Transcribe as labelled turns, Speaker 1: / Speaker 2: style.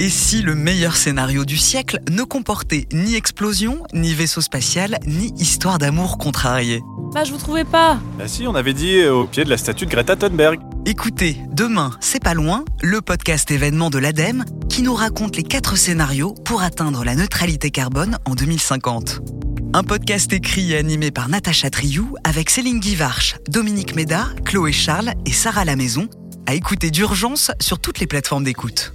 Speaker 1: Et si le meilleur scénario du siècle ne comportait ni explosion, ni vaisseau spatial, ni histoire d'amour contrariée
Speaker 2: Bah, je vous trouvais pas.
Speaker 3: Bah si, on avait dit euh, au pied de la statue de Greta Thunberg.
Speaker 1: Écoutez, demain, c'est pas loin, le podcast événement de l'ADEME qui nous raconte les quatre scénarios pour atteindre la neutralité carbone en 2050. Un podcast écrit et animé par Natacha Triou avec Céline Guivarch, Dominique Méda, Chloé Charles et Sarah Lamaison, à écouter d'urgence sur toutes les plateformes d'écoute.